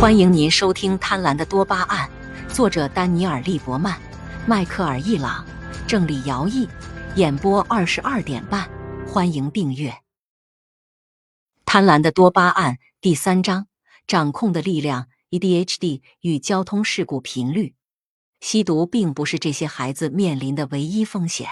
欢迎您收听《贪婪的多巴胺》，作者丹尼尔·利伯曼、迈克尔·伊朗，郑李尧译，演播二十二点半。欢迎订阅《贪婪的多巴胺》第三章：掌控的力量。ADHD 与交通事故频率。吸毒并不是这些孩子面临的唯一风险。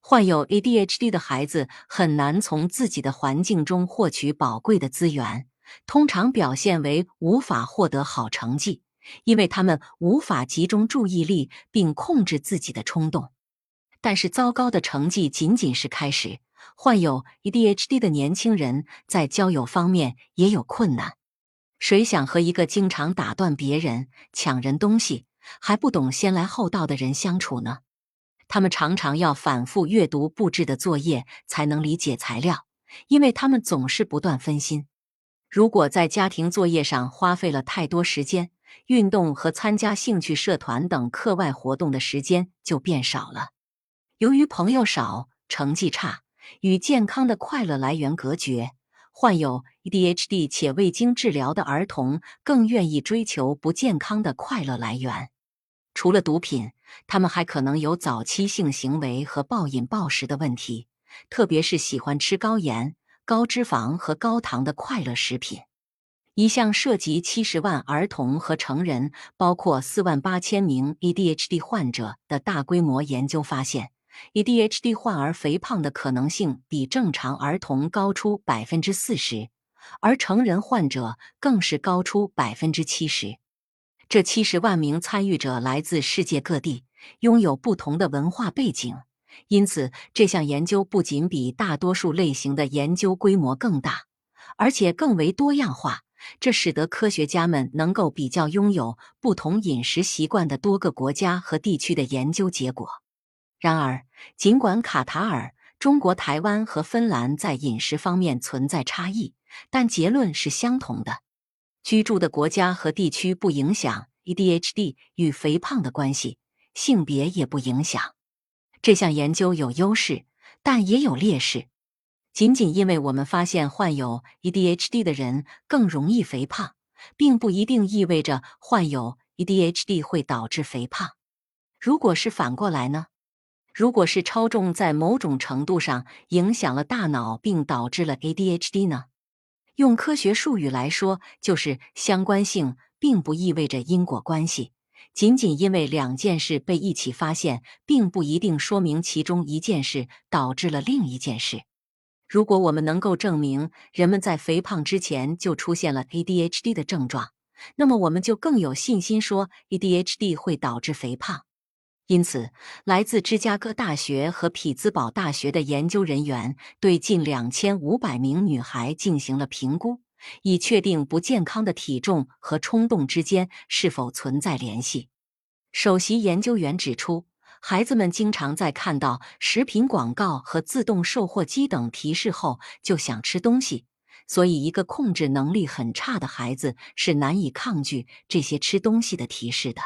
患有 ADHD 的孩子很难从自己的环境中获取宝贵的资源。通常表现为无法获得好成绩，因为他们无法集中注意力并控制自己的冲动。但是，糟糕的成绩仅仅是开始。患有 ADHD 的年轻人在交友方面也有困难。谁想和一个经常打断别人、抢人东西，还不懂先来后到的人相处呢？他们常常要反复阅读布置的作业才能理解材料，因为他们总是不断分心。如果在家庭作业上花费了太多时间，运动和参加兴趣社团等课外活动的时间就变少了。由于朋友少、成绩差，与健康的快乐来源隔绝，患有 ADHD 且未经治疗的儿童更愿意追求不健康的快乐来源。除了毒品，他们还可能有早期性行为和暴饮暴食的问题，特别是喜欢吃高盐。高脂肪和高糖的快乐食品。一项涉及七十万儿童和成人，包括四万八千名 ADHD 患者的大规模研究发现，ADHD 患儿肥胖的可能性比正常儿童高出百分之四十，而成人患者更是高出百分之七十。这七十万名参与者来自世界各地，拥有不同的文化背景。因此，这项研究不仅比大多数类型的研究规模更大，而且更为多样化。这使得科学家们能够比较拥有不同饮食习惯的多个国家和地区的研究结果。然而，尽管卡塔尔、中国台湾和芬兰在饮食方面存在差异，但结论是相同的：居住的国家和地区不影响 ADHD 与肥胖的关系，性别也不影响。这项研究有优势，但也有劣势。仅仅因为我们发现患有 ADHD 的人更容易肥胖，并不一定意味着患有 ADHD 会导致肥胖。如果是反过来呢？如果是超重在某种程度上影响了大脑并导致了 ADHD 呢？用科学术语来说，就是相关性并不意味着因果关系。仅仅因为两件事被一起发现，并不一定说明其中一件事导致了另一件事。如果我们能够证明人们在肥胖之前就出现了 ADHD 的症状，那么我们就更有信心说 ADHD 会导致肥胖。因此，来自芝加哥大学和匹兹堡大学的研究人员对近两千五百名女孩进行了评估。以确定不健康的体重和冲动之间是否存在联系。首席研究员指出，孩子们经常在看到食品广告和自动售货机等提示后就想吃东西，所以一个控制能力很差的孩子是难以抗拒这些吃东西的提示的。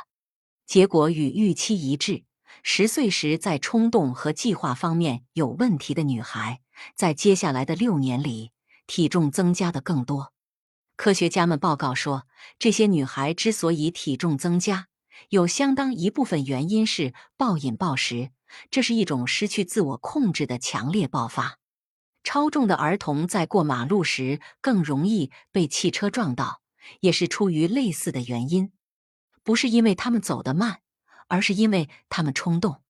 结果与预期一致：十岁时在冲动和计划方面有问题的女孩，在接下来的六年里。体重增加的更多。科学家们报告说，这些女孩之所以体重增加，有相当一部分原因是暴饮暴食，这是一种失去自我控制的强烈爆发。超重的儿童在过马路时更容易被汽车撞到，也是出于类似的原因，不是因为他们走得慢，而是因为他们冲动。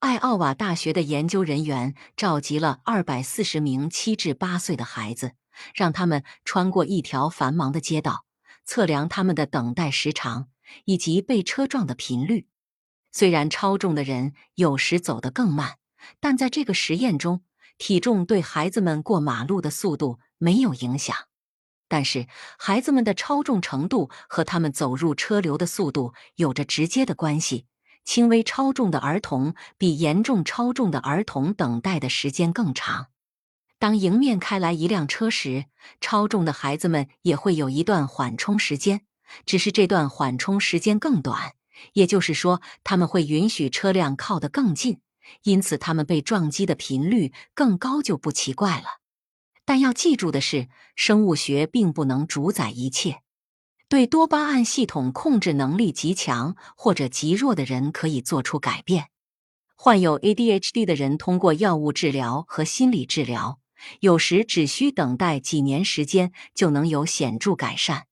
艾奥瓦大学的研究人员召集了二百四十名七至八岁的孩子，让他们穿过一条繁忙的街道，测量他们的等待时长以及被车撞的频率。虽然超重的人有时走得更慢，但在这个实验中，体重对孩子们过马路的速度没有影响。但是，孩子们的超重程度和他们走入车流的速度有着直接的关系。轻微超重的儿童比严重超重的儿童等待的时间更长。当迎面开来一辆车时，超重的孩子们也会有一段缓冲时间，只是这段缓冲时间更短。也就是说，他们会允许车辆靠得更近，因此他们被撞击的频率更高就不奇怪了。但要记住的是，生物学并不能主宰一切。对多巴胺系统控制能力极强或者极弱的人可以做出改变。患有 ADHD 的人通过药物治疗和心理治疗，有时只需等待几年时间就能有显著改善。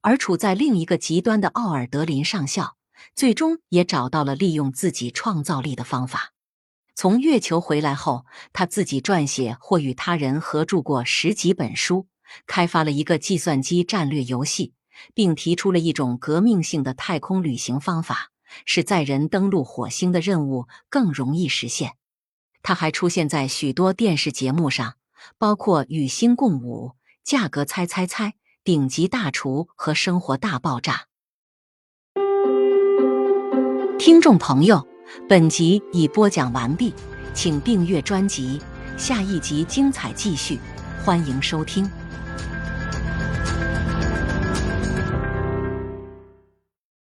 而处在另一个极端的奥尔德林上校，最终也找到了利用自己创造力的方法。从月球回来后，他自己撰写或与他人合著过十几本书，开发了一个计算机战略游戏，并提出了一种革命性的太空旅行方法，使载人登陆火星的任务更容易实现。他还出现在许多电视节目上，包括《与星共舞》《价格猜猜猜》《顶级大厨》和《生活大爆炸》。听众朋友。本集已播讲完毕，请订阅专辑，下一集精彩继续，欢迎收听。